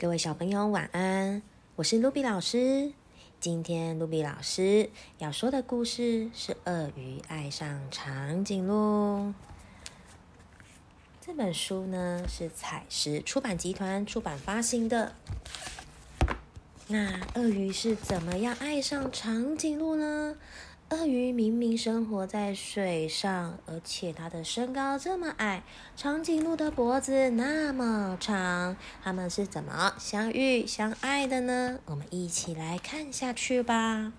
各位小朋友晚安，我是卢比老师。今天卢比老师要说的故事是《鳄鱼爱上长颈鹿》。这本书呢是彩石出版集团出版发行的。那鳄鱼是怎么样爱上长颈鹿呢？鳄鱼明明生活在水上，而且它的身高这么矮，长颈鹿的脖子那么长，它们是怎么相遇相爱的呢？我们一起来看下去吧。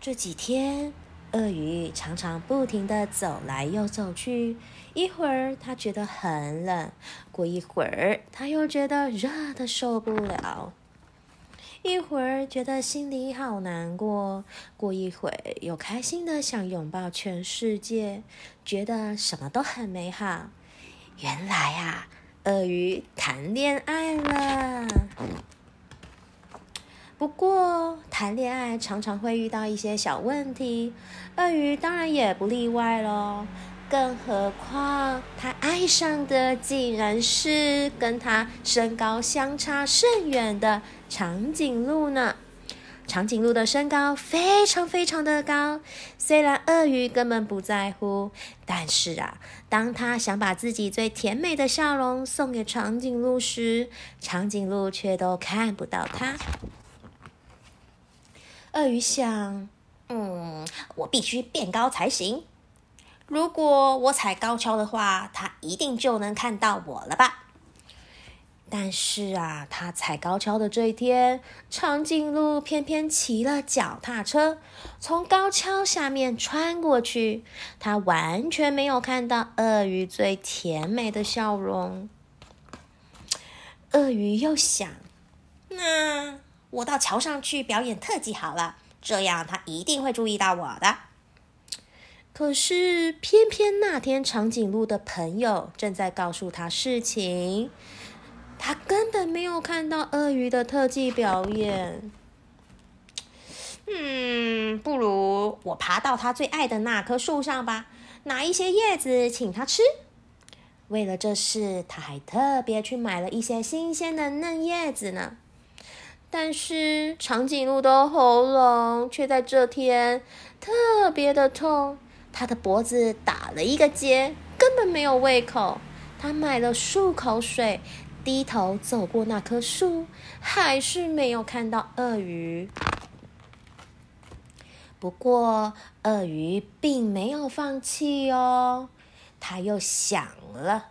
这几天，鳄鱼常常不停的走来又走去，一会儿它觉得很冷，过一会儿它又觉得热的受不了。一会儿觉得心里好难过，过一会儿又开心的想拥抱全世界，觉得什么都很美好。原来啊，鳄鱼谈恋爱了。不过谈恋爱常常会遇到一些小问题，鳄鱼当然也不例外喽。更何况他爱上的竟然是跟他身高相差甚远的。长颈鹿呢？长颈鹿的身高非常非常的高，虽然鳄鱼根本不在乎，但是啊，当他想把自己最甜美的笑容送给长颈鹿时，长颈鹿却都看不到它。鳄鱼想：嗯，我必须变高才行。如果我踩高跷的话，它一定就能看到我了吧？但是啊，他踩高跷的这一天，长颈鹿偏偏骑了脚踏车，从高跷下面穿过去。他完全没有看到鳄鱼最甜美的笑容。鳄鱼又想：那我到桥上去表演特技好了，这样他一定会注意到我的。可是，偏偏那天长颈鹿的朋友正在告诉他事情。他根本没有看到鳄鱼的特技表演。嗯，不如我爬到他最爱的那棵树上吧，拿一些叶子请他吃。为了这事，他还特别去买了一些新鲜的嫩叶子呢。但是长颈鹿的喉咙却在这天特别的痛，它的脖子打了一个结，根本没有胃口。他买了漱口水。低头走过那棵树，还是没有看到鳄鱼。不过，鳄鱼并没有放弃哦。他又想了：“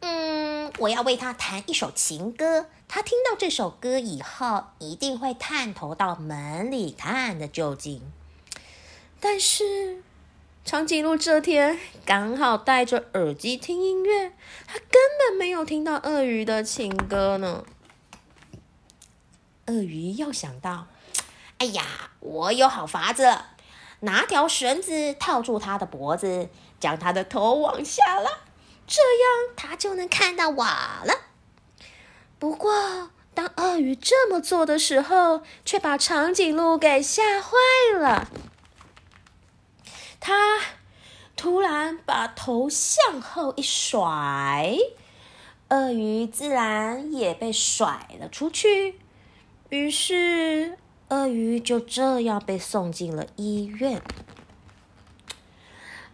嗯，我要为他弹一首情歌。他听到这首歌以后，一定会探头到门里看的究竟。”但是。长颈鹿这天刚好戴着耳机听音乐，他根本没有听到鳄鱼的情歌呢。鳄鱼又想到：“哎呀，我有好法子，拿条绳子套住它的脖子，将它的头往下拉，这样它就能看到我了。”不过，当鳄鱼这么做的时候，却把长颈鹿给吓坏了。他突然把头向后一甩，鳄鱼自然也被甩了出去。于是，鳄鱼就这样被送进了医院。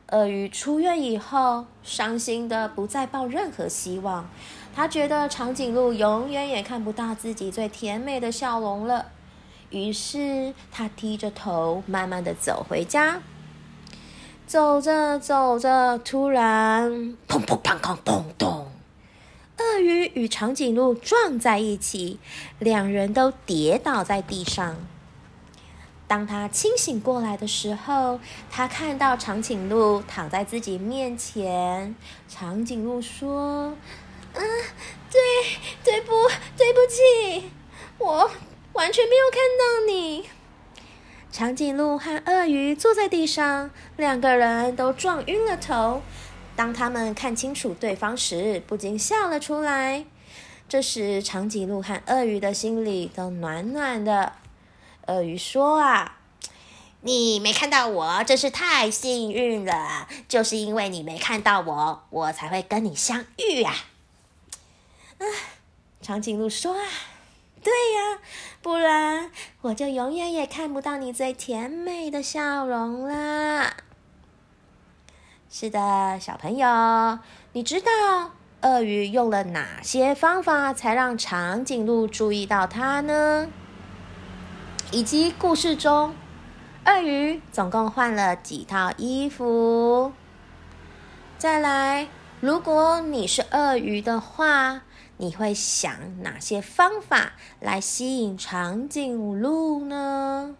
鳄鱼出院以后，伤心的不再抱任何希望。他觉得长颈鹿永远也看不到自己最甜美的笑容了。于是，他低着头，慢慢的走回家。走着走着，突然砰砰砰砰砰咚，鳄鱼与长颈鹿撞在一起，两人都跌倒在地上。当他清醒过来的时候，他看到长颈鹿躺在自己面前。长颈鹿说：“嗯，对，对不，对不起，我完全没有看到你。”长颈鹿和鳄鱼坐在地上，两个人都撞晕了头。当他们看清楚对方时，不禁笑了出来。这时，长颈鹿和鳄鱼的心里都暖暖的。鳄鱼说：“啊，你没看到我，真是太幸运了。就是因为你没看到我，我才会跟你相遇啊。”啊，长颈鹿说：“啊，对呀，不然我就永远也看不到你最甜美的笑容啦。”是的，小朋友，你知道鳄鱼用了哪些方法才让长颈鹿注意到它呢？以及故事中，鳄鱼总共换了几套衣服？再来，如果你是鳄鱼的话。你会想哪些方法来吸引长颈鹿呢？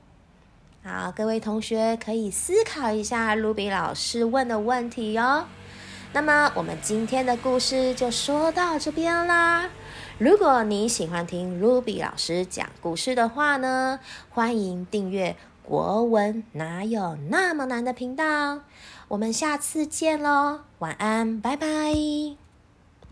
好，各位同学可以思考一下卢比老师问的问题哟。那么，我们今天的故事就说到这边啦。如果你喜欢听卢比老师讲故事的话呢，欢迎订阅《国文哪有那么难》的频道。我们下次见喽，晚安，拜拜。